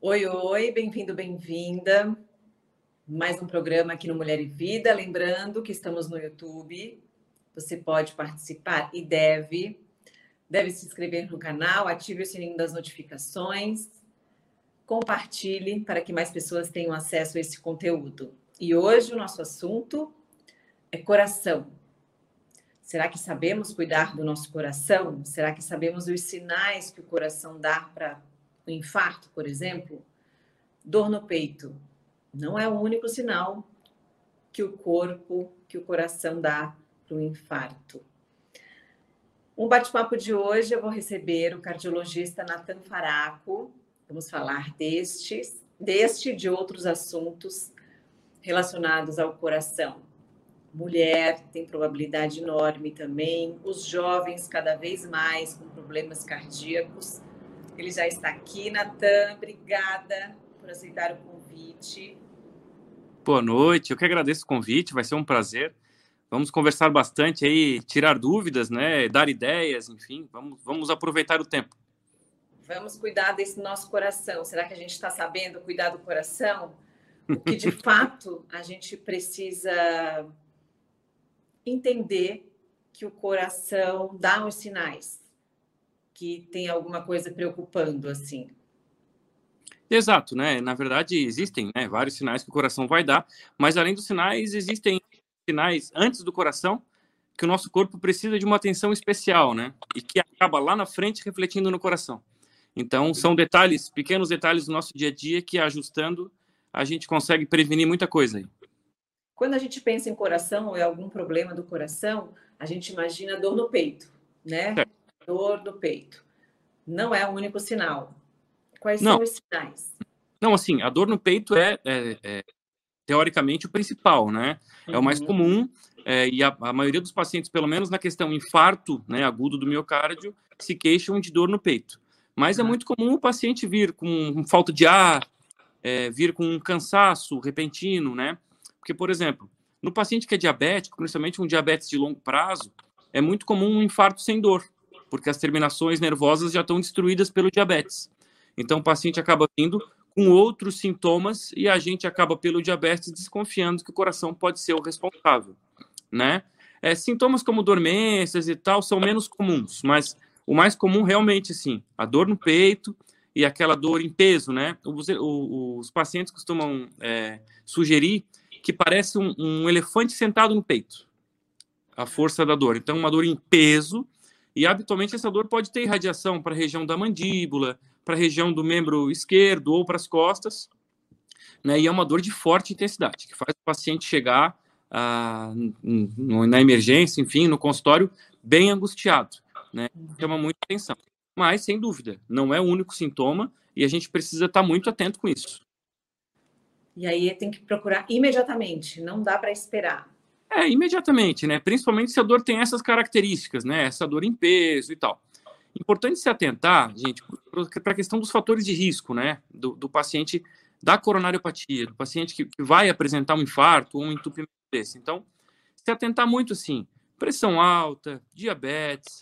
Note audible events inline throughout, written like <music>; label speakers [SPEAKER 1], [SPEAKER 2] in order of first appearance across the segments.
[SPEAKER 1] Oi, oi, bem-vindo, bem-vinda. Mais um programa aqui no Mulher e Vida. Lembrando que estamos no YouTube. Você pode participar e deve. Deve se inscrever no canal, ative o sininho das notificações, compartilhe para que mais pessoas tenham acesso a esse conteúdo. E hoje o nosso assunto é coração. Será que sabemos cuidar do nosso coração? Será que sabemos os sinais que o coração dá para o infarto, por exemplo? Dor no peito não é o único sinal que o corpo, que o coração dá para o infarto. Um bate-papo de hoje eu vou receber o cardiologista Nathan Faraco. Vamos falar destes, deste e de outros assuntos relacionados ao coração mulher tem probabilidade enorme também, os jovens cada vez mais com problemas cardíacos. Ele já está aqui, Natan, obrigada por aceitar o convite.
[SPEAKER 2] Boa noite, eu que agradeço o convite, vai ser um prazer. Vamos conversar bastante aí, tirar dúvidas, né, dar ideias, enfim, vamos, vamos aproveitar o tempo.
[SPEAKER 1] Vamos cuidar desse nosso coração. Será que a gente está sabendo cuidar do coração? O que de <laughs> fato a gente precisa entender que o coração dá os sinais que tem alguma coisa preocupando assim.
[SPEAKER 2] Exato, né? Na verdade, existem né, vários sinais que o coração vai dar, mas além dos sinais, existem sinais antes do coração que o nosso corpo precisa de uma atenção especial, né? E que acaba lá na frente refletindo no coração. Então, são detalhes, pequenos detalhes do nosso dia a dia que ajustando a gente consegue prevenir muita coisa aí.
[SPEAKER 1] Quando a gente pensa em coração ou em algum problema do coração, a gente imagina dor no peito, né? É. Dor no peito. Não é o único sinal. Quais Não. são os sinais?
[SPEAKER 2] Não, assim, a dor no peito é, é, é teoricamente o principal, né? É uhum. o mais uhum. comum é, e a, a, maioria dos pacientes, pelo menos na questão infarto né, agudo do miocárdio, se queixam de dor no peito. Mas é uhum. muito comum o paciente vir com falta de ar, é, vir com um cansaço repentino, né? Porque, por exemplo, no paciente que é diabético, principalmente um diabetes de longo prazo, é muito comum um infarto sem dor, porque as terminações nervosas já estão destruídas pelo diabetes. Então, o paciente acaba vindo com outros sintomas e a gente acaba, pelo diabetes, desconfiando que o coração pode ser o responsável, né? É, sintomas como dormências e tal são menos comuns, mas o mais comum realmente, sim, a dor no peito e aquela dor em peso, né? Os, os pacientes costumam é, sugerir que parece um, um elefante sentado no peito. A força da dor. Então, uma dor em peso, e habitualmente essa dor pode ter irradiação para a região da mandíbula, para a região do membro esquerdo ou para as costas, né? E é uma dor de forte intensidade, que faz o paciente chegar ah, na emergência, enfim, no consultório, bem angustiado, né? Chama muita atenção. Mas, sem dúvida, não é o único sintoma e a gente precisa estar muito atento com isso.
[SPEAKER 1] E aí tem que procurar imediatamente, não dá para esperar.
[SPEAKER 2] É, imediatamente, né? Principalmente se a dor tem essas características, né? Essa dor em peso e tal. Importante se atentar, gente, para a questão dos fatores de risco, né? Do, do paciente da coronariopatia, do paciente que, que, vai apresentar um infarto ou um entupimento desse. Então, se atentar muito assim, pressão alta, diabetes,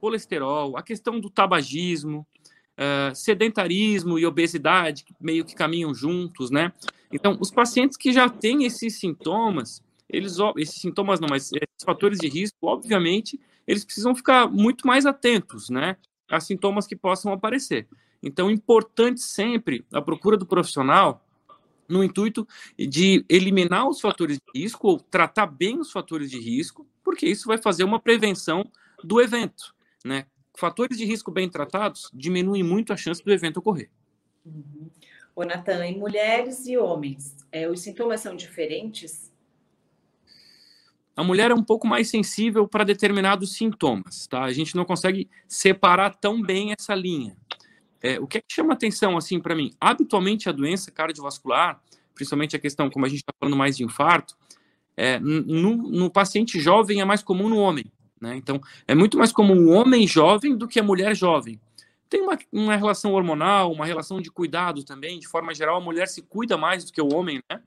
[SPEAKER 2] colesterol, a questão do tabagismo, uh, sedentarismo e obesidade meio que caminham juntos, né? Então, os pacientes que já têm esses sintomas, eles, esses sintomas não, mas esses fatores de risco, obviamente, eles precisam ficar muito mais atentos, né? A sintomas que possam aparecer. Então, importante sempre a procura do profissional no intuito de eliminar os fatores de risco ou tratar bem os fatores de risco, porque isso vai fazer uma prevenção do evento, né? Fatores de risco bem tratados diminuem muito a chance do evento ocorrer.
[SPEAKER 1] Uhum. Ô, Natan, em mulheres e homens, é, os sintomas são diferentes?
[SPEAKER 2] A mulher é um pouco mais sensível para determinados sintomas, tá? A gente não consegue separar tão bem essa linha. É, o que, é que chama atenção, assim, para mim? Habitualmente, a doença cardiovascular, principalmente a questão, como a gente está falando mais de infarto, é, no, no, paciente jovem é mais comum no homem, né? Então, é muito mais comum o homem jovem do que a mulher jovem tem uma, uma relação hormonal, uma relação de cuidado também. De forma geral, a mulher se cuida mais do que o homem, né?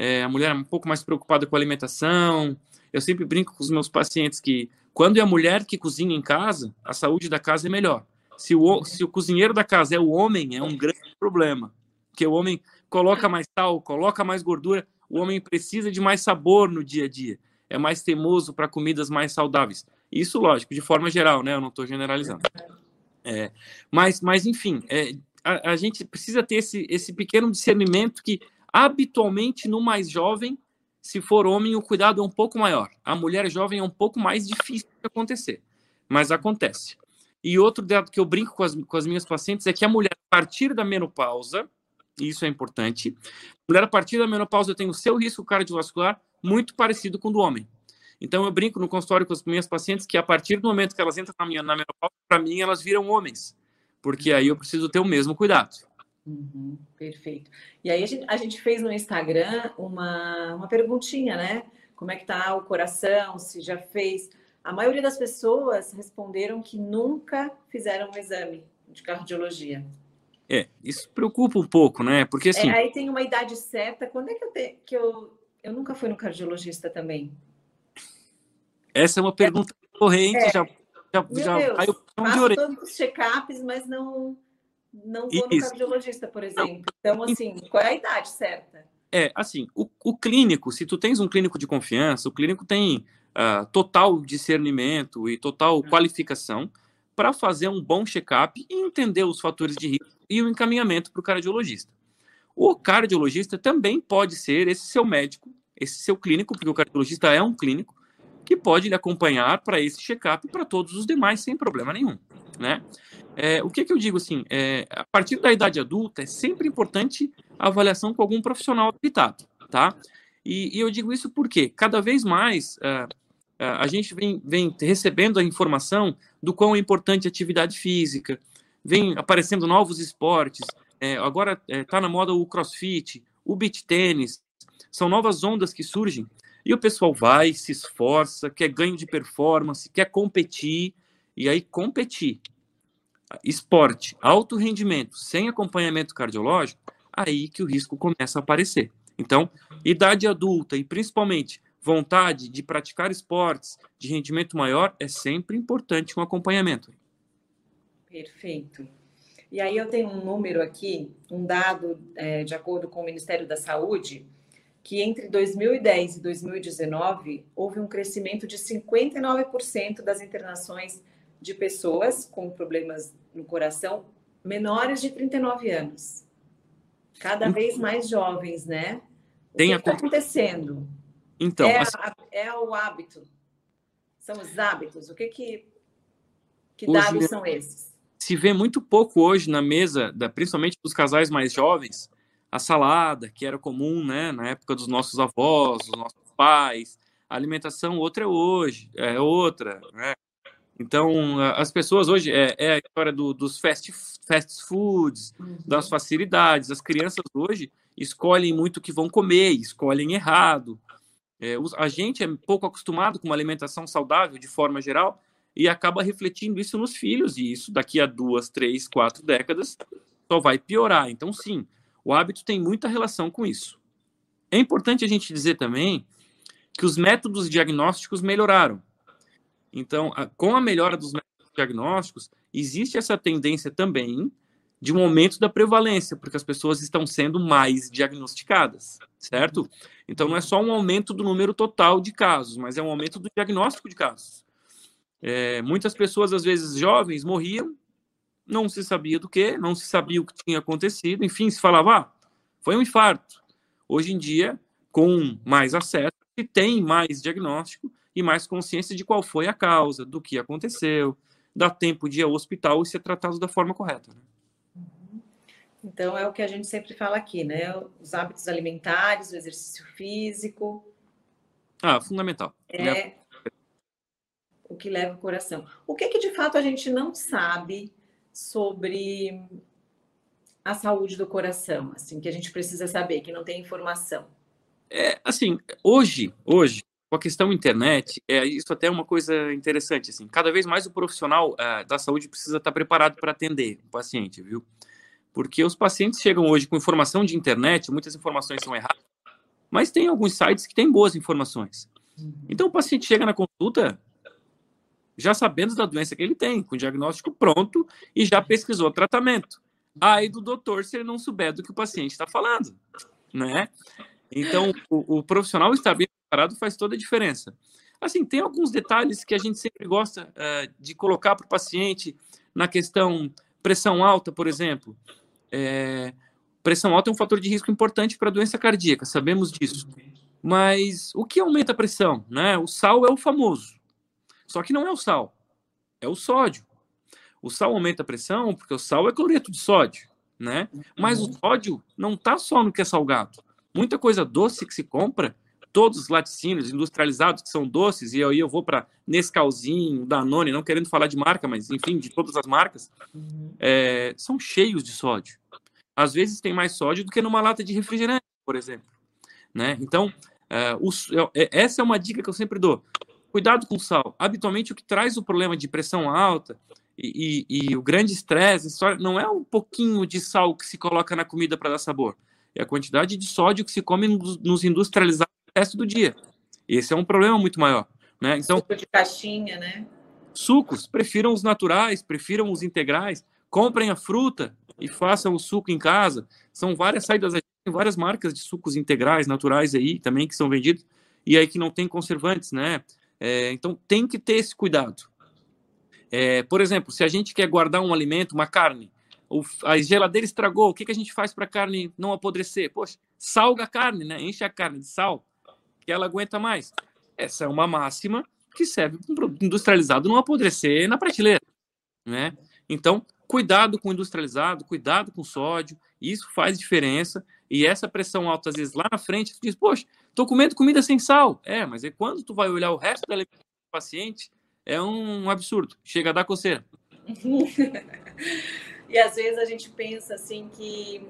[SPEAKER 2] É, a mulher é um pouco mais preocupada com a alimentação. Eu sempre brinco com os meus pacientes que quando é a mulher que cozinha em casa, a saúde da casa é melhor. Se o, se o cozinheiro da casa é o homem, é um grande problema. Porque o homem coloca mais sal, coloca mais gordura, o homem precisa de mais sabor no dia a dia. É mais teimoso para comidas mais saudáveis. Isso, lógico, de forma geral, né? Eu não estou generalizando. É, mas, mas, enfim, é, a, a, gente precisa ter esse, esse pequeno discernimento que, habitualmente, no mais jovem, se for homem, o cuidado é um pouco maior. A mulher jovem é um pouco mais difícil de acontecer, mas acontece. E outro dado que eu brinco com as, com as minhas pacientes é que a mulher, a partir da menopausa, isso é importante, a mulher, a partir da menopausa, tem o seu risco cardiovascular muito parecido com o do homem. Então, eu brinco no consultório com as minhas pacientes que a partir do momento que elas entram na, minha, na menopausa, para mim, elas viram homens, porque aí eu preciso ter o mesmo cuidado.
[SPEAKER 1] Uhum, perfeito. E aí a gente, a gente, fez no Instagram uma, uma perguntinha, né? Como é que tá o coração, se já fez. A maioria das pessoas responderam que nunca fizeram um exame de cardiologia.
[SPEAKER 2] É, isso preocupa um pouco, né? Porque assim.
[SPEAKER 1] É, aí tem uma idade certa. Quando é que eu, te, que eu. Eu nunca fui no cardiologista também.
[SPEAKER 2] Essa é uma pergunta corrente, é. já, já,
[SPEAKER 1] Meu já Deus, caiu de orelha. todos os check-ups, mas não, não vou no cardiologista, por exemplo. Então, assim, qual é a idade certa?
[SPEAKER 2] É, assim, o, o clínico, se tu tens um clínico de confiança, o clínico tem uh, total discernimento e total hum. qualificação para fazer um bom check-up e entender os fatores de risco e o encaminhamento para o cardiologista. O cardiologista também pode ser esse seu médico, esse seu clínico, porque o cardiologista é um clínico, que pode lhe acompanhar para esse check-up e para todos os demais sem problema nenhum, né? É, o que, que eu digo assim, é, a partir da idade adulta é sempre importante a avaliação com algum profissional habilitado, tá? E, e eu digo isso porque cada vez mais uh, uh, a gente vem, vem recebendo a informação do quão é importante a atividade física, vem aparecendo novos esportes, é, agora está é, na moda o crossfit, o beach tênis, são novas ondas que surgem e o pessoal vai, se esforça, quer ganho de performance, quer competir, e aí competir. Esporte, alto rendimento, sem acompanhamento cardiológico, aí que o risco começa a aparecer. Então, idade adulta e principalmente vontade de praticar esportes de rendimento maior é sempre importante um acompanhamento.
[SPEAKER 1] Perfeito. E aí eu tenho um número aqui, um dado é, de acordo com o Ministério da Saúde, que entre 2010 e 2019 houve um crescimento de 59% das internações de pessoas com problemas no coração menores de 39 anos. Cada vez mais jovens, né? O Tem que está acontecendo?
[SPEAKER 2] Então,
[SPEAKER 1] é, a, é, o hábito. São os hábitos. O que que, que dados são esses?
[SPEAKER 2] Se vê muito pouco hoje na mesa, da, principalmente dos casais mais jovens, a salada, que era comum né, na época dos nossos avós, dos nossos pais. A alimentação outra é hoje, é outra. Né? Então, as pessoas hoje, é, é a história do, dos fast, fast foods, uhum. das facilidades. As crianças hoje escolhem muito o que vão comer, escolhem errado. É, a gente é pouco acostumado com uma alimentação saudável de forma geral e acaba refletindo isso nos filhos, e isso daqui a duas, três, quatro décadas só vai piorar. Então, sim, o hábito tem muita relação com isso. É importante a gente dizer também que os métodos diagnósticos melhoraram. Então, com a melhora dos métodos diagnósticos, existe essa tendência também de um aumento da prevalência, porque as pessoas estão sendo mais diagnosticadas, certo? Então, não é só um aumento do número total de casos, mas é um aumento do diagnóstico de casos. É, muitas pessoas, às vezes jovens, morriam não se sabia do que, não se sabia o que tinha acontecido, enfim, se falava, ah, foi um infarto. Hoje em dia, com mais acesso, se tem mais diagnóstico e mais consciência de qual foi a causa, do que aconteceu, dá tempo de ir ao hospital e ser tratado da forma correta. Né?
[SPEAKER 1] Então, é o que a gente sempre fala aqui, né? Os hábitos alimentares, o exercício físico.
[SPEAKER 2] Ah, fundamental.
[SPEAKER 1] É o que leva o coração. O que, que de fato a gente não sabe sobre a saúde do coração, assim, que a gente precisa saber, que não tem informação?
[SPEAKER 2] É, assim, hoje, hoje, com a questão internet, é, isso até é uma coisa interessante, assim, cada vez mais o profissional uh, da saúde precisa estar preparado para atender o paciente, viu? Porque os pacientes chegam hoje com informação de internet, muitas informações são erradas, mas tem alguns sites que têm boas informações. Uhum. Então o paciente chega na consulta, já sabendo da doença que ele tem, com o diagnóstico pronto e já pesquisou tratamento. Aí do doutor se ele não souber do que o paciente está falando, né? Então, o, o, profissional estar bem preparado faz toda a diferença. Assim, tem alguns detalhes que a gente sempre gosta uh, de colocar para o paciente na questão pressão alta, por exemplo. É, pressão alta é um fator de risco importante para doença cardíaca, sabemos disso. Mas o que aumenta a pressão? Né? O sal é o famoso. Só que não é o sal, é o sódio. O sal aumenta a pressão porque o sal é cloreto de sódio, né? Mas o uhum. sódio não está só no que é salgado. Muita coisa doce que se compra, todos os laticínios industrializados que são doces, e aí eu vou para Nescauzinho, Danone, não querendo falar de marca, mas enfim, de todas as marcas, uhum. é, são cheios de sódio. Às vezes tem mais sódio do que numa lata de refrigerante, por exemplo. Né? Então, é, o, é, essa é uma dica que eu sempre dou. Cuidado com o sal. Habitualmente, o que traz o problema de pressão alta e, e, e o grande estresse não é um pouquinho de sal que se coloca na comida para dar sabor. É a quantidade de sódio que se come nos industrializados no resto do dia. Esse é um problema muito maior. Né? Então,
[SPEAKER 1] Suco de caixinha, né?
[SPEAKER 2] Sucos, prefiram os naturais, prefiram os integrais. Comprem a fruta e façam o suco em casa. São várias saídas, tem várias marcas de sucos integrais, naturais aí também que são vendidos e aí que não tem conservantes, né? É, então tem que ter esse cuidado. É, por exemplo, se a gente quer guardar um alimento, uma carne, a geladeira estragou, o que, que a gente faz para a carne não apodrecer? Poxa, salga a carne, né? Enche a carne de sal, que ela aguenta mais. Essa é uma máxima que serve para um produto industrializado não apodrecer na prateleira, né? Então, cuidado com o industrializado, cuidado com o sódio, isso faz diferença. E essa pressão alta, às vezes, lá na frente, tu diz, poxa, tô comendo comida sem sal. É, mas é quando tu vai olhar o resto da alimentação do paciente, é um absurdo. Chega a dar coceira. <laughs>
[SPEAKER 1] e às vezes a gente pensa assim que,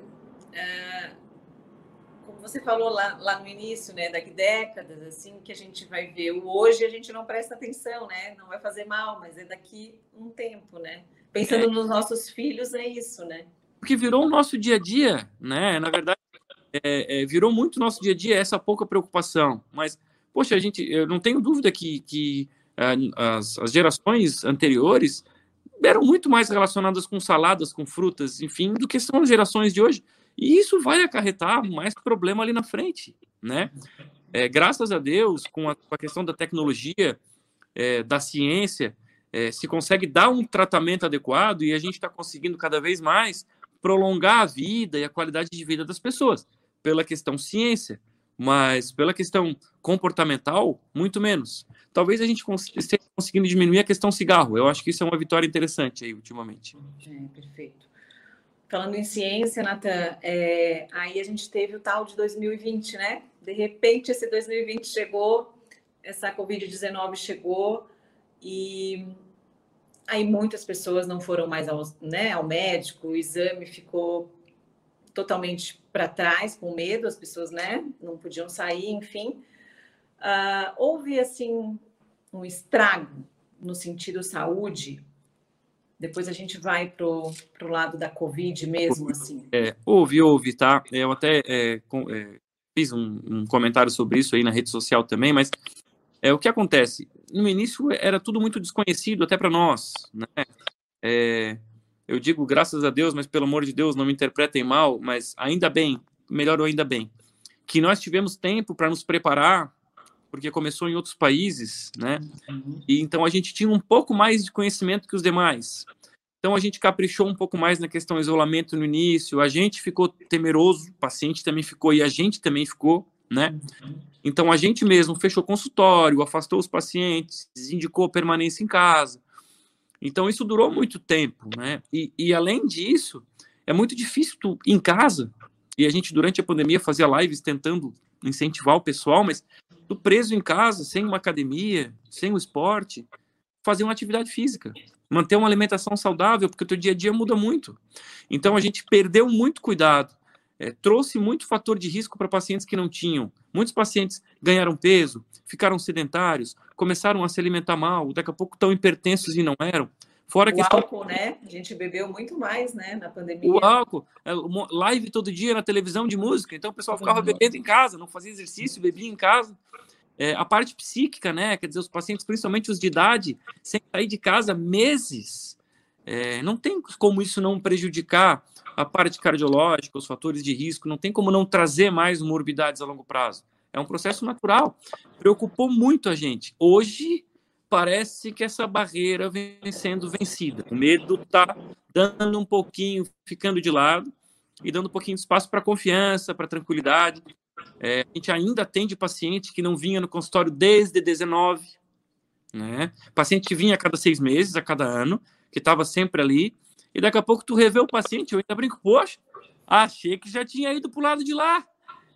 [SPEAKER 1] uh, como você falou lá, lá no início, né, daqui décadas, assim, que a gente vai ver o hoje a gente não presta atenção, né? Não vai fazer mal, mas é daqui um tempo, né? Pensando é. nos nossos filhos, é isso, né?
[SPEAKER 2] Porque virou o nosso dia a dia, né? Na verdade, é, é, virou muito nosso dia a dia essa pouca preocupação. Mas, poxa, a gente, eu não tenho dúvida que, que é, as, as gerações anteriores eram muito mais relacionadas com saladas, com frutas, enfim, do que são as gerações de hoje. E isso vai acarretar mais problema ali na frente, né? É, graças a Deus, com a, com a questão da tecnologia, é, da ciência, é, se consegue dar um tratamento adequado e a gente está conseguindo cada vez mais prolongar a vida e a qualidade de vida das pessoas, pela questão ciência, mas pela questão comportamental, muito menos. Talvez a gente esteja conseguindo diminuir a questão cigarro. Eu acho que isso é uma vitória interessante aí, ultimamente.
[SPEAKER 1] É, perfeito. Falando em ciência, Natan, é, aí a gente teve o tal de 2020, né? De repente, esse 2020 chegou, essa Covid-19 chegou, e aí muitas pessoas não foram mais ao, né, ao médico, o exame ficou totalmente para trás, com medo, as pessoas né, não podiam sair, enfim. Uh, houve, assim, um estrago no sentido saúde? Depois a gente vai para o lado da Covid mesmo, assim.
[SPEAKER 2] É, houve, houve, tá? Eu até é, com, é, fiz um, um, comentário sobre isso aí na rede social também, mas é, o que acontece? No início era tudo muito desconhecido, até para nós. Né? É, eu digo graças a Deus, mas pelo amor de Deus, não me interpretem mal, mas ainda bem, melhor ainda bem, que nós tivemos tempo para nos preparar, porque começou em outros países, né? E então a gente tinha um pouco mais de conhecimento que os demais. Então a gente caprichou um pouco mais na questão isolamento no início, a gente ficou temeroso, o paciente também ficou e a gente também ficou, né? Então a gente mesmo fechou consultório, afastou os pacientes, indicou permanência em casa. Então isso durou muito tempo, né? E, e além disso, é muito difícil tu, em casa, e a gente durante a pandemia fazia lives tentando incentivar o pessoal, mas tu preso em casa, sem uma academia, sem o esporte, fazer uma atividade física, manter uma alimentação saudável, porque o teu dia a dia muda muito. Então a gente perdeu muito cuidado é, trouxe muito fator de risco para pacientes que não tinham. Muitos pacientes ganharam peso, ficaram sedentários, começaram a se alimentar mal, daqui a pouco estão hipertensos e não eram.
[SPEAKER 1] Fora o questão... álcool, né? A gente bebeu muito mais, né, na pandemia.
[SPEAKER 2] O álcool, é, live todo dia na televisão de música, então o pessoal ficava bebendo em casa, não fazia exercício, bebia em casa. É, a parte psíquica, né? Quer dizer, os pacientes, principalmente os de idade, sem sair de casa meses, É, não tem como isso não prejudicar a parte cardiológica, os fatores de risco, não tem como não trazer mais morbidades a longo prazo. É um processo natural. Preocupou muito a gente. Hoje parece que essa barreira vem sendo vencida. O medo está dando um pouquinho, ficando de lado e dando um pouquinho de espaço para confiança, para tranquilidade. É, a gente ainda atende paciente que não vinha no consultório desde 19, né? Paciente que vinha a cada seis meses, a cada ano, que estava sempre ali, e daqui a pouco tu revê o paciente, eu ainda brinco, poxa, achei que já tinha ido para o lado de lá.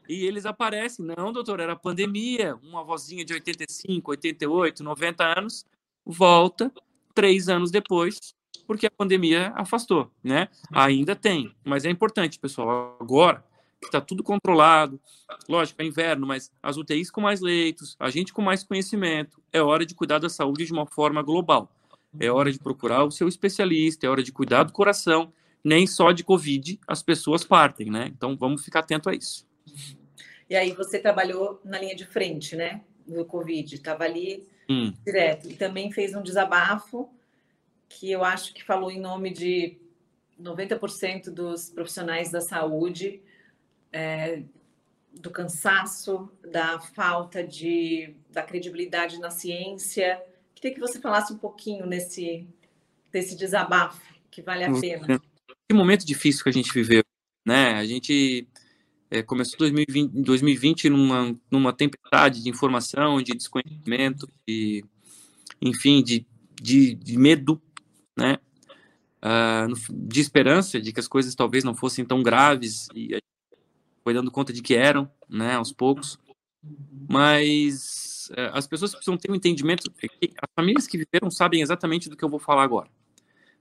[SPEAKER 2] E eles aparecem, não, doutor, era pandemia, uma vozinha de 85, 88, 90 anos, volta três anos depois, porque a pandemia afastou, né? Ainda tem, mas é importante, pessoal, agora que está tudo controlado, lógico, é inverno, mas as UTIs com mais leitos, a gente com mais conhecimento, é hora de cuidar da saúde de uma forma global. É hora de procurar o seu especialista, é hora de cuidar do coração, nem só de Covid as pessoas partem, né? Então vamos ficar atento a isso.
[SPEAKER 1] E aí você trabalhou na linha de frente, né? Do Covid, estava ali hum. direto. E também fez um desabafo que eu acho que falou em nome de 90% dos profissionais da saúde, é, do cansaço, da falta de da credibilidade na ciência. Queria que você falasse um pouquinho nesse desse desabafo que vale a pena.
[SPEAKER 2] Que momento difícil que a gente viveu, né? A gente é, começou 2020, 2020 numa, numa tempestade de informação, de desconhecimento, de, enfim, de, de, de medo, né? Uh, de esperança de que as coisas talvez não fossem tão graves e foi dando conta de que eram, né, aos poucos. Mas as pessoas precisam ter um entendimento. As famílias que viveram sabem exatamente do que eu vou falar agora,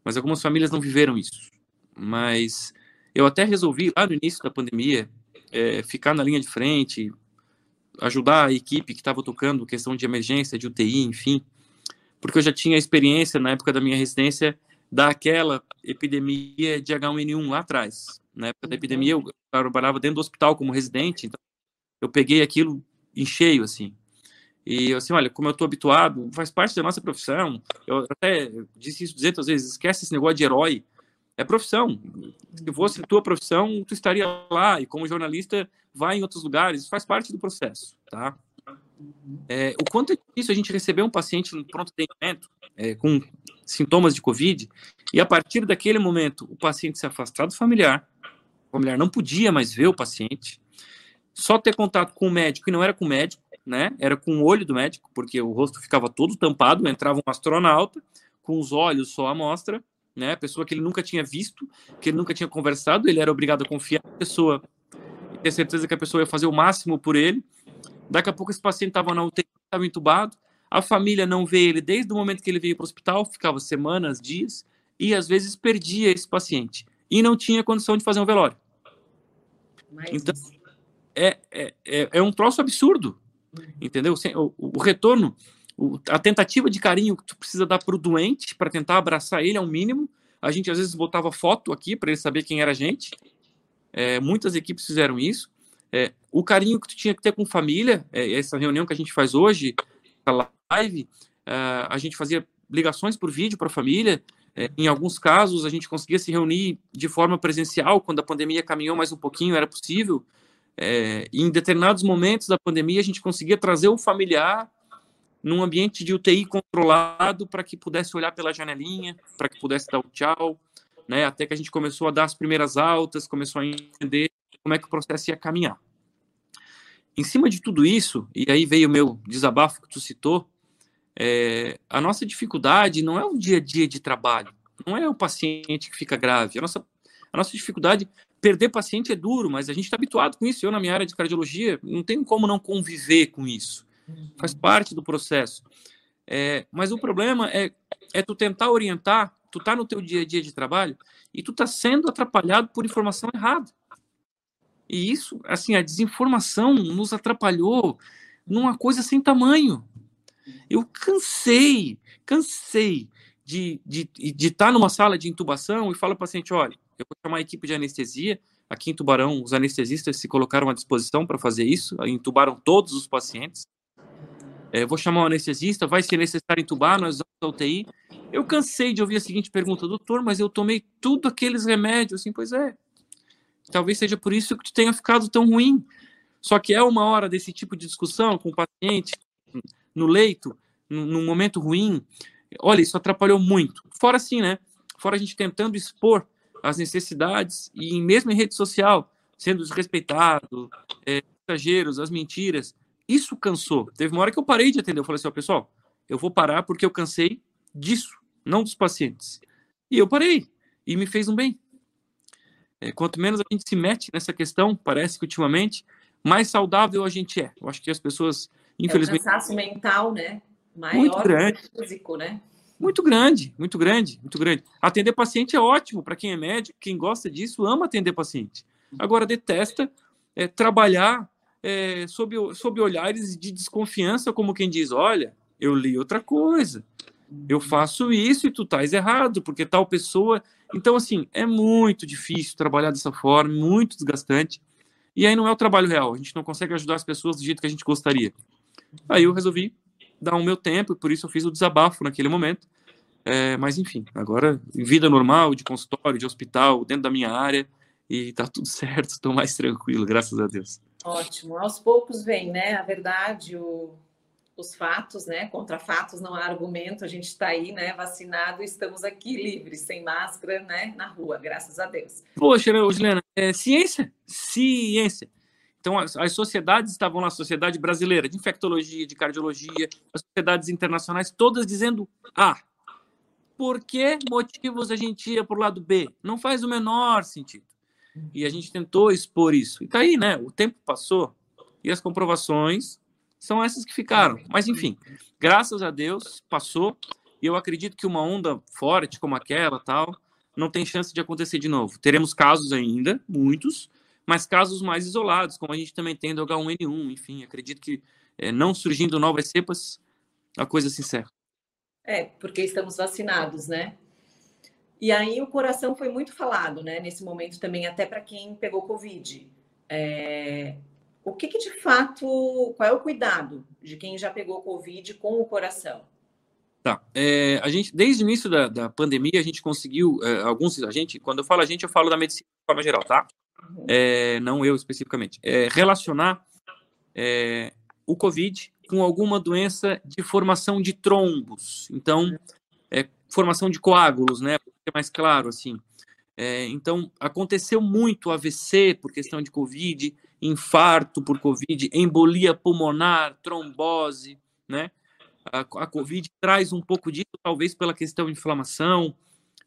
[SPEAKER 2] mas algumas famílias não viveram isso. Mas eu até resolvi lá no início da pandemia é, ficar na linha de frente, ajudar a equipe que estava tocando questão de emergência, de UTI, enfim, porque eu já tinha experiência na época da minha residência daquela epidemia de H1N1 lá atrás. Na época da epidemia, eu trabalhava dentro do hospital como residente, então eu peguei aquilo em cheio, assim. E assim, olha, como eu estou habituado, faz parte da nossa profissão. Eu até disse isso 200 vezes, esquece esse negócio de herói. É profissão. Se fosse tua profissão, tu estaria lá e como jornalista vai em outros lugares. Faz parte do processo, tá? É, o quanto é difícil a gente receber um paciente no pronto atendimento é, com sintomas de Covid e a partir daquele momento o paciente se afastar do familiar, o familiar não podia mais ver o paciente, só ter contato com o médico e não era com o médico, né? Era com o olho do médico, porque o rosto ficava todo tampado, entrava um astronauta com os olhos só à mostra né? Pessoa que ele nunca tinha visto, que ele nunca tinha conversado, ele era obrigado a confiar na pessoa e ter certeza que a pessoa ia fazer o máximo por ele. Daqui a pouco esse paciente estava na UTI, estava entubado, a família não vê ele desde o momento que ele veio para o hospital, ficava semanas, dias, e às vezes perdia esse paciente e não tinha condição de fazer um velório. Mas... Então, é, é, é, é, um troço absurdo. Entendeu? O, o retorno o, a tentativa de carinho que tu precisa dar para o doente para tentar abraçar ele é o mínimo. A gente às vezes botava foto aqui para ele saber quem era a gente. É, muitas equipes fizeram isso. É, o carinho que tu tinha que ter com família, é, essa reunião que a gente faz hoje, a live, é, a gente fazia ligações por vídeo para a família. É, em alguns casos, a gente conseguia se reunir de forma presencial, quando a pandemia caminhou mais um pouquinho, era possível. É, em determinados momentos da pandemia, a gente conseguia trazer o familiar num ambiente de UTI controlado para que pudesse olhar pela janelinha, para que pudesse dar o tchau, né? Até que a gente começou a dar as primeiras altas, começou a entender como é que o processo ia caminhar. Em cima de tudo isso, e aí veio o meu desabafo que tu citou, é, a nossa dificuldade não é o dia a dia de trabalho, não é o paciente que fica grave. A nossa, a nossa dificuldade, perder paciente é duro, mas a gente está habituado com isso. Eu, na minha área de cardiologia, não tenho como não conviver com isso faz parte do processo. É, mas o problema é, é tu tentar orientar, tu tá no teu dia a dia de trabalho e tu tá sendo atrapalhado por informação errada. E isso, assim, a desinformação nos atrapalhou numa coisa sem tamanho. Eu cansei, cansei de estar de, de tá numa sala de intubação e falar para o paciente, olha, eu vou chamar a equipe de anestesia, aqui em Tubarão, os anestesistas se colocaram à disposição para fazer isso, intubaram todos os pacientes, é, vou chamar o anestesista, vai ser necessário entubar, nós vamos UTI. Eu cansei de ouvir a seguinte pergunta, doutor, mas eu tomei tudo aqueles remédios, assim, pois é. Talvez seja por isso que tu tenha ficado tão ruim. Só que é uma hora desse tipo de discussão com o paciente, no leito, num momento ruim. Olha, isso atrapalhou muito. Fora assim, né? Fora a gente tentando expor as necessidades e mesmo em rede social, sendo desrespeitado, é, exageros, as mentiras. Isso cansou. Teve uma hora que eu parei de atender. Eu falei assim, ó, pessoal, eu vou parar porque eu cansei disso, não dos pacientes. E eu parei. E me fez um bem. É, quanto menos a gente se mete nessa questão, parece que ultimamente, mais saudável a gente é. Eu acho que as pessoas, infelizmente.
[SPEAKER 1] É um cansaço mental, né?
[SPEAKER 2] Maior muito grande.
[SPEAKER 1] físico, né?
[SPEAKER 2] Muito grande, muito grande, muito grande. Atender paciente é ótimo para quem é médico, quem gosta disso, ama atender paciente. Agora, detesta é, trabalhar é, sob, sob olhares de desconfiança, como quem diz: olha, eu li outra coisa, eu faço isso e tu estás errado, porque tal pessoa. Então, assim, é muito difícil trabalhar dessa forma, muito desgastante. E aí não é o trabalho real, a gente não consegue ajudar as pessoas do jeito que a gente gostaria. Aí eu resolvi dar o meu tempo, e por isso eu fiz o desabafo naquele momento. É, mas enfim, agora vida normal, de consultório, de hospital, dentro da minha área, e tá tudo <laughs> certo, estou mais tranquilo, graças a Deus.
[SPEAKER 1] Ótimo. Aos poucos vem, né? A verdade, o, os fatos, né? Contra fatos não há argumento. A gente está aí, né? Vacinado, estamos aqui livres, sem máscara, né? Na rua, graças a Deus.
[SPEAKER 2] Poxa, Juliana, é ciência, ciência. Então, as, as, sociedades estavam lá, a Sociedade Brasileira de Infectologia, de Cardiologia, as sociedades internacionais, todas dizendo A. Ah, por que motivos a gente ia para o lado B? Não faz o menor sentido. E a gente tentou expor isso. E tá aí, né? O tempo passou e as comprovações são essas que ficaram. Mas, enfim, graças a Deus, passou. E eu acredito que uma onda forte como aquela, tal, não tem chance de acontecer de novo. Teremos casos ainda, muitos, mas casos mais isolados, como a gente também tem do H1N1. Enfim, acredito que é, não surgindo novas cepas, a coisa se encerra.
[SPEAKER 1] É, porque estamos vacinados, né? E aí o coração foi muito falado, né? Nesse momento também, até para quem pegou Covid. É... O que, que, de fato, qual é o cuidado de quem já pegou Covid com o coração?
[SPEAKER 2] Tá. É, a gente, desde o início da, da pandemia, a gente conseguiu, é, alguns, a gente, quando eu falo a gente, eu falo da medicina de forma geral, tá? É, não eu especificamente. É, relacionar é, o Covid com alguma doença de formação de trombos. Então, é, formação de coágulos, né? É mais claro, assim. É, então, aconteceu muito AVC por questão de Covid, infarto por Covid, embolia pulmonar, trombose, né? A, a Covid traz um pouco disso, talvez pela questão de inflamação.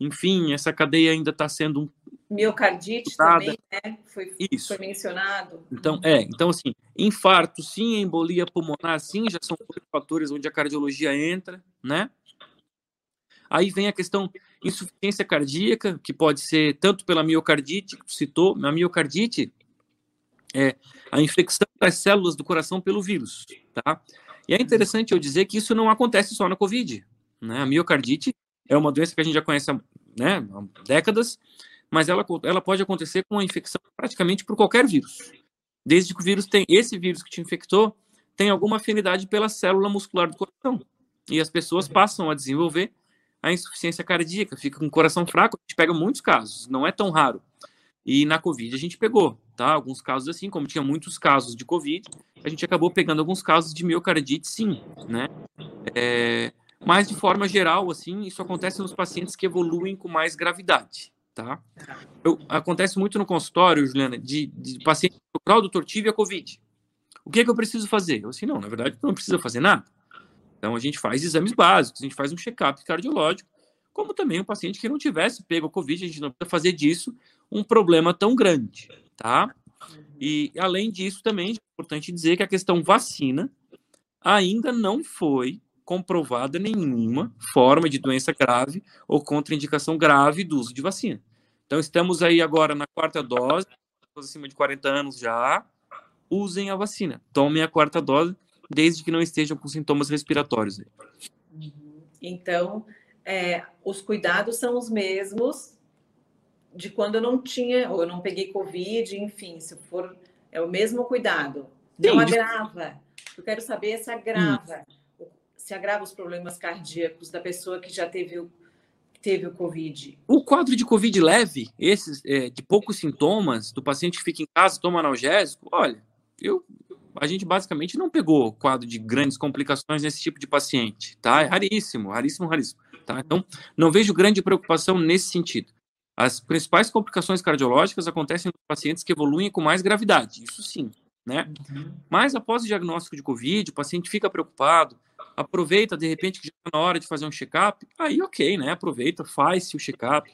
[SPEAKER 2] Enfim, essa cadeia ainda está sendo um
[SPEAKER 1] miocardite também, né? Foi, Isso. foi mencionado.
[SPEAKER 2] Então, é, então assim, infarto sim, embolia pulmonar sim, já são fatores onde a cardiologia entra, né? Aí vem a questão insuficiência cardíaca, que pode ser tanto pela miocardite, que tu citou, a miocardite é a infecção das células do coração pelo vírus, tá? E é interessante eu dizer que isso não acontece só na COVID, né? A miocardite é uma doença que a gente já conhece há, né, há décadas, mas ela, ela pode acontecer com a infecção praticamente por qualquer vírus. Desde que o vírus tem, esse vírus que te infectou, tem alguma afinidade pela célula muscular do coração. E as pessoas passam a desenvolver a insuficiência cardíaca, fica com o coração fraco, a gente pega muitos casos, não é tão raro. E na Covid a gente pegou, tá? Alguns casos assim, como tinha muitos casos de Covid, a gente acabou pegando alguns casos de miocardite, sim, né? É, mas de forma geral, assim, isso acontece nos pacientes que evoluem com mais gravidade, tá? Eu, acontece muito no consultório, Juliana, de, de paciente procurar o doutor, tive a Covid. O que é que eu preciso fazer? Eu assim, não, na verdade, não precisa fazer nada. Então, a gente faz exames básicos, a gente faz um check-up cardiológico, como também um paciente que não tivesse pego a Covid, a gente não precisa fazer disso um problema tão grande, tá? E, além disso, também é importante dizer que a questão vacina ainda não foi comprovada nenhuma forma de doença grave ou contraindicação grave do uso de vacina. Então, estamos aí agora na quarta dose, acima de 40 anos já, usem a vacina, tomem a quarta dose, desde que não estejam com sintomas respiratórios.
[SPEAKER 1] Uhum. Então, é, os cuidados são os mesmos de quando eu não tinha, ou eu não peguei Covid, enfim, se for, é o mesmo cuidado. Não Sim, agrava. Eu quero saber se agrava, hum. Se agrava os problemas cardíacos da pessoa que já teve o, teve o Covid.
[SPEAKER 2] O quadro de Covid leve, esses é, de poucos sintomas, do paciente que fica em casa, toma analgésico, olha, eu, a gente basicamente não pegou quadro de grandes complicações nesse tipo de paciente, tá? É raríssimo, raríssimo, raríssimo, tá? Então, não vejo grande preocupação nesse sentido. As principais complicações cardiológicas acontecem nos pacientes que evoluem com mais gravidade, isso sim, né? Uhum. Mas após o diagnóstico de Covid, o paciente fica preocupado, aproveita de repente que já está na hora de fazer um check-up, aí ok, né? Aproveita, faz-se o check-up,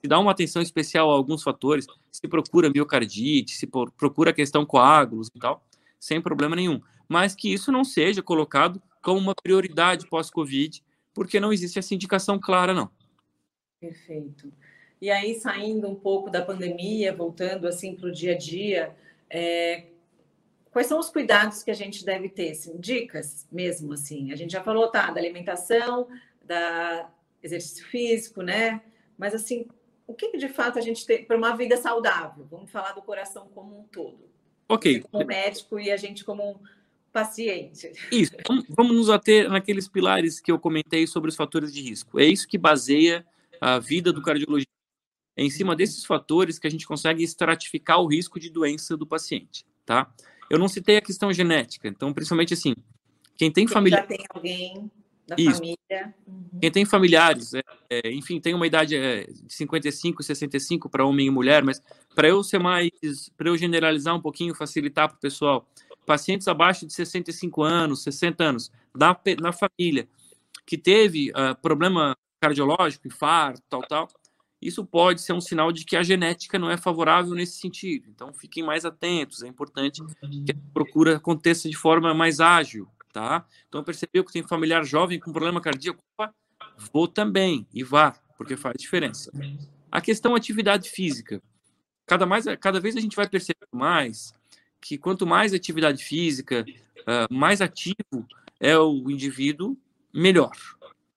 [SPEAKER 2] se dá uma atenção especial a alguns fatores, se procura miocardite, se procura a questão coágulos e tal, sem problema nenhum. Mas que isso não seja colocado como uma prioridade pós-Covid, porque não existe essa indicação clara, não.
[SPEAKER 1] Perfeito. E aí, saindo um pouco da pandemia, voltando assim para o dia a dia, é, quais são os cuidados que a gente deve ter? Assim, dicas mesmo, assim. A gente já falou, tá, da alimentação, da exercício físico, né? Mas, assim, o que, que de fato a gente tem para uma vida saudável? Vamos falar do coração como um todo.
[SPEAKER 2] Ok.
[SPEAKER 1] Como médico e a gente como um paciente.
[SPEAKER 2] Isso. Vamos nos ater naqueles pilares que eu comentei sobre os fatores de risco. É isso que baseia a vida do cardiologista é em cima desses fatores que a gente consegue estratificar o risco de doença do paciente, tá? Eu não citei a questão genética, então, principalmente assim, quem tem família...
[SPEAKER 1] Já tem alguém da Isso. família.
[SPEAKER 2] Uhum. Quem tem familiares, é, é, enfim, tem uma idade é, de 55, 65 para homem e mulher, mas para eu ser mais, para eu generalizar um pouquinho, facilitar para o pessoal, pacientes abaixo de 65 anos, 60 anos, da, na família, que teve uh, problema cardiológico, infarto, tal, tal, isso pode ser um sinal de que a genética não é favorável nesse sentido. Então, fiquem mais atentos. É importante que a procura aconteça de forma mais ágil, tá? Então, percebeu que tem familiar jovem com problema cardíaco? Opa, vou também e vá, porque faz diferença. A questão atividade física. Cada, mais, cada vez a gente vai perceber mais que quanto mais atividade física, uh, mais ativo é o indivíduo, melhor.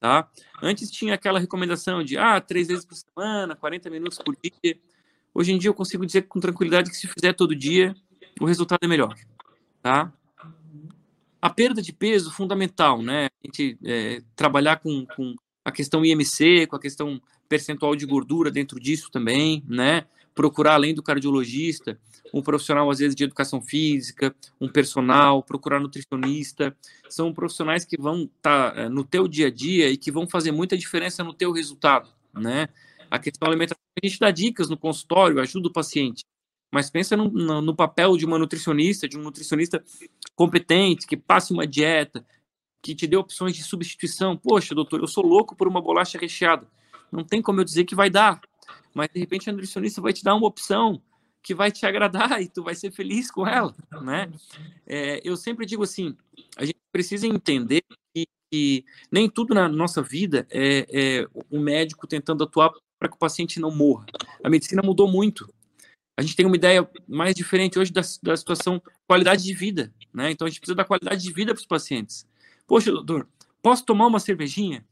[SPEAKER 2] Tá? Antes tinha aquela recomendação de ah, três vezes por semana, 40 minutos por dia. Hoje em dia eu consigo dizer com tranquilidade que se fizer todo dia, o resultado é melhor. Tá? A perda de peso fundamental, né? A gente é, trabalhar com, com a questão IMC, com a questão percentual de gordura dentro disso também, né? Procurar além do cardiologista, um profissional, às vezes, de educação física, um personal, procurar nutricionista. São profissionais que vão estar tá, é, no teu dia a dia e que vão fazer muita diferença no teu resultado, né? A questão da alimentação, a gente dá dicas no consultório, ajuda o paciente. Mas pensa no, no, no papel de uma nutricionista, de um nutricionista competente, que passe uma dieta, que te dê opções de substituição. Poxa, doutor, eu sou louco por uma bolacha recheada. Não tem como eu dizer que vai dar. Mas, de repente, a nutricionista vai te dar uma opção que vai te agradar e tu vai ser feliz com ela, né? É, eu sempre digo assim, a gente precisa entender que, que nem tudo na nossa vida é, é o médico tentando atuar para que o paciente não morra. A medicina mudou muito. A gente tem uma ideia mais diferente hoje da, da situação qualidade de vida, né? Então a gente precisa da qualidade de vida para os pacientes. Poxa, doutor, posso tomar uma cervejinha?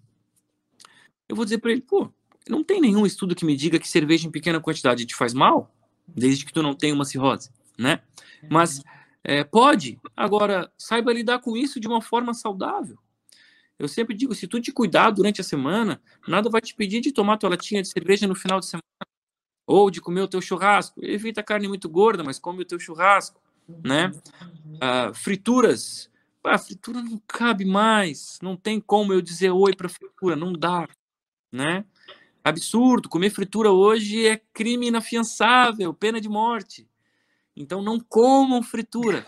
[SPEAKER 2] Eu vou dizer para ele, pô, não tem nenhum estudo que me diga que cerveja em pequena quantidade te faz mal desde que tu não tenha uma cirrose, né? Mas é, pode. Agora, saiba lidar com isso de uma forma saudável. Eu sempre digo, se tu te cuidar durante a semana, nada vai te pedir de tomar tua latinha de cerveja no final de semana. Ou de comer o teu churrasco. Evita carne muito gorda, mas come o teu churrasco, né? Ah, frituras. a fritura não cabe mais. Não tem como eu dizer oi para fritura, não dá, né? Absurdo, comer fritura hoje é crime inafiançável, pena de morte. Então não comam fritura.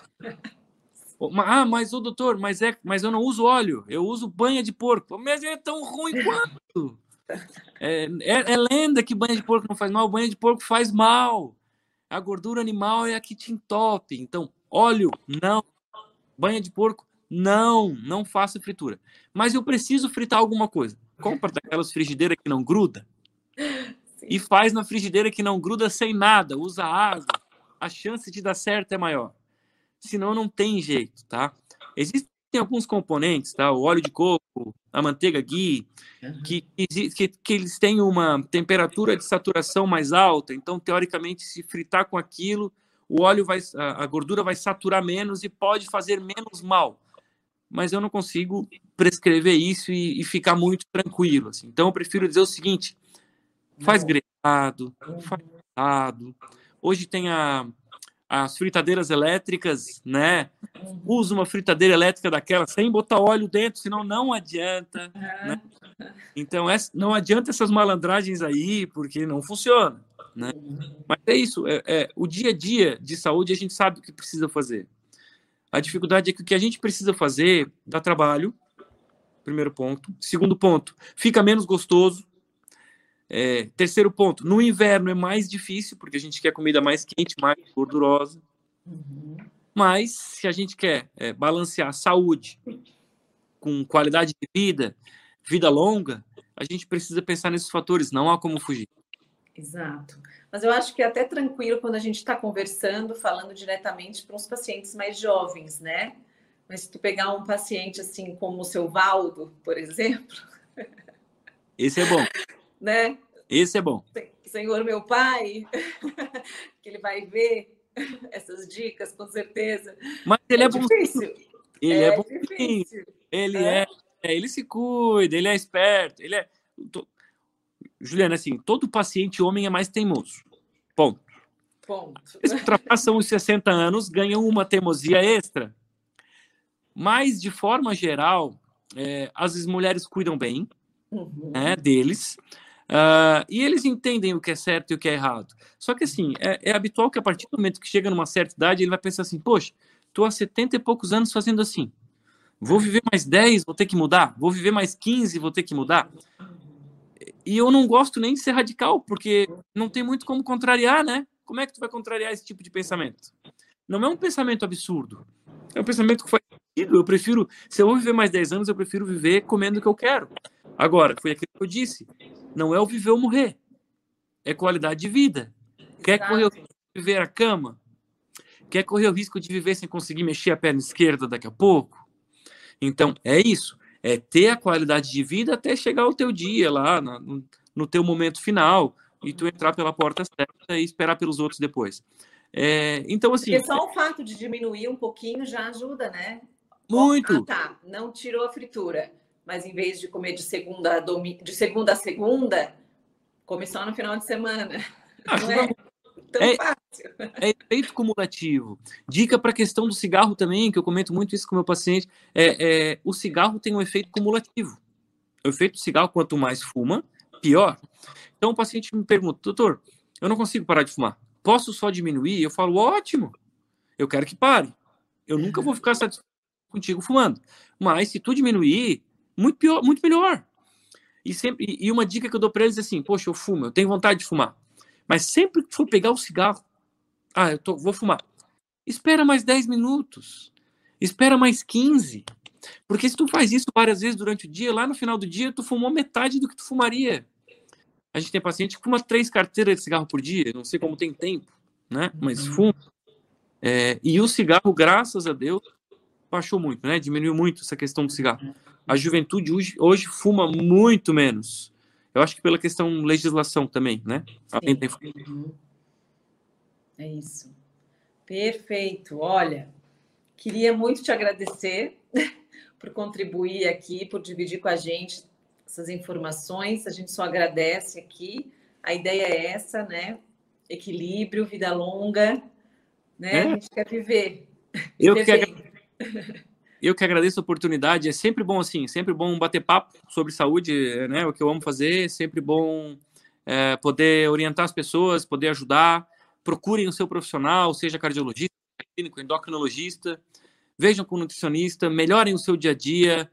[SPEAKER 2] Ah, mas o doutor, mas é, mas eu não uso óleo, eu uso banha de porco. Mas é tão ruim quanto. É, é, é, lenda que banha de porco não faz mal, banha de porco faz mal. A gordura animal é a que te entope. Então, óleo, não. Banha de porco, não. Não faça fritura. Mas eu preciso fritar alguma coisa. Compra daquelas frigideiras que não gruda <laughs> Sim. e faz na frigideira que não gruda sem nada, usa água. A chance de dar certo é maior. Senão não tem jeito, tá? Existem alguns componentes, tá? O óleo de coco, a manteiga ghee, uhum. que, que, que eles têm uma temperatura de saturação mais alta. Então, teoricamente, se fritar com aquilo, o óleo vai, a, gordura vai saturar menos e pode fazer menos mal. Mas eu não consigo prescrever isso e, e ficar muito tranquilo. Assim. Então eu prefiro dizer o seguinte: faz grelhado, faz assado. Hoje tem a, as fritadeiras elétricas, né? Usa uma fritadeira elétrica daquela sem botar óleo dentro, senão não adianta. Né? Então, é, não adianta essas malandragens aí, porque não funciona. Né? Mas é isso, é, é, o dia a dia de saúde a gente sabe o que precisa fazer. A dificuldade é que o que a gente precisa fazer dá trabalho, primeiro ponto. Segundo ponto, fica menos gostoso. É, terceiro ponto, no inverno é mais difícil, porque a gente quer comida mais quente, mais gordurosa. Uhum. Mas, se a gente quer é, balancear saúde com qualidade de vida, vida longa, a gente precisa pensar nesses fatores, não há como fugir.
[SPEAKER 1] Exato. Mas eu acho que é até tranquilo quando a gente está conversando, falando diretamente para uns pacientes mais jovens, né? Mas se tu pegar um paciente assim como o seu Valdo, por exemplo. <laughs>
[SPEAKER 2] Esse é bom
[SPEAKER 1] né?
[SPEAKER 2] Esse é bom.
[SPEAKER 1] Senhor meu pai, <laughs> que ele vai ver <laughs> essas dicas, com certeza.
[SPEAKER 2] Mas ele é, é difícil. Ele é, é bonzinho. Ele é. é. ele se cuida, ele é esperto, ele é. Juliana, assim, todo paciente homem é mais teimoso. Ponto.
[SPEAKER 1] Ponto.
[SPEAKER 2] Eles ultrapassam os 60 anos, ganham uma teimosia extra. Mas, de forma geral, é, as mulheres cuidam bem uhum. né, deles. Uh, e eles entendem o que é certo e o que é errado. Só que, assim, é, é, habitual que a partir do momento que chega numa certa idade, ele vai pensar assim: poxa, estou há 70 e poucos anos fazendo assim. Vou viver mais 10, vou ter que mudar. Vou viver mais 15, vou ter que mudar. E eu não gosto nem de ser radical, porque não tem muito como contrariar, né? Como é que tu vai contrariar esse tipo de pensamento? Não é um pensamento absurdo. É um pensamento que faz sentido. Eu prefiro, se eu vou viver mais 10 anos, eu prefiro viver comendo o que eu quero. Agora, foi aquilo que eu disse não é o viver ou morrer, é qualidade de vida. Quer correr o risco de viver a cama? Quer correr o risco de viver sem conseguir mexer a perna esquerda daqui a pouco? Então, é isso. É ter a qualidade de vida até chegar o teu dia lá, no, no teu momento final, e tu entrar pela porta certa e esperar pelos outros depois. É, então, assim.
[SPEAKER 1] Porque só o fato de diminuir um pouquinho já ajuda, né?
[SPEAKER 2] Muito.
[SPEAKER 1] Ah, tá. Não tirou a fritura mas em vez de comer de segunda a, domi... de segunda a segunda, come só no final de semana. Ah, é tão é, fácil.
[SPEAKER 2] É efeito cumulativo. Dica para a questão do cigarro também, que eu comento muito isso com o meu paciente. É, é, o cigarro tem um efeito cumulativo. O efeito do cigarro, quanto mais fuma, pior. Então o paciente me pergunta, doutor, eu não consigo parar de fumar. Posso só diminuir? Eu falo, ótimo. Eu quero que pare. Eu nunca vou ficar satisfeito contigo fumando. Mas se tu diminuir, muito pior, muito melhor. E sempre e uma dica que eu dou para eles é assim: poxa, eu fumo, eu tenho vontade de fumar. Mas sempre que for pegar o cigarro, ah, eu tô, vou fumar. Espera mais 10 minutos. Espera mais 15. Porque se tu faz isso várias vezes durante o dia, lá no final do dia, tu fumou metade do que tu fumaria. A gente tem paciente que fuma três carteiras de cigarro por dia, não sei como tem tempo, né? Mas uhum. fuma. É, e o cigarro, graças a Deus, baixou muito, né? Diminuiu muito essa questão do cigarro a juventude hoje, hoje fuma muito menos. Eu acho que pela questão legislação também, né?
[SPEAKER 1] Uhum. É isso. Perfeito. Olha, queria muito te agradecer <laughs> por contribuir aqui, por dividir com a gente essas informações. A gente só agradece aqui. A ideia é essa, né? Equilíbrio, vida longa, né? É? A gente quer viver.
[SPEAKER 2] Eu quero. <laughs> Eu que agradeço a oportunidade. É sempre bom, assim, sempre bom bater papo sobre saúde, né? O que eu amo fazer. É sempre bom é, poder orientar as pessoas, poder ajudar. Procurem o seu profissional, seja cardiologista, clínico, endocrinologista. Vejam com nutricionista, melhorem o seu dia a dia,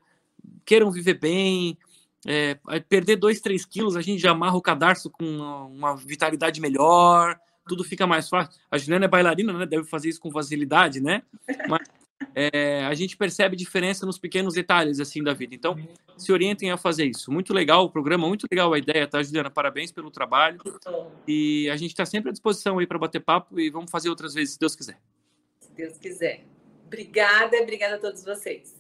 [SPEAKER 2] queiram viver bem. É, perder dois, três quilos, a gente já amarra o cadarço com uma, uma vitalidade melhor, tudo fica mais fácil. A Juliana é bailarina, né? Deve fazer isso com facilidade, né? Mas é, a gente percebe diferença nos pequenos detalhes assim da vida. Então, se orientem a fazer isso. Muito legal o programa, muito legal a ideia, tá, Juliana? Parabéns pelo trabalho. E a gente está sempre à disposição aí para bater papo e vamos fazer outras vezes, se Deus quiser.
[SPEAKER 1] Se Deus quiser. Obrigada, obrigada a todos vocês.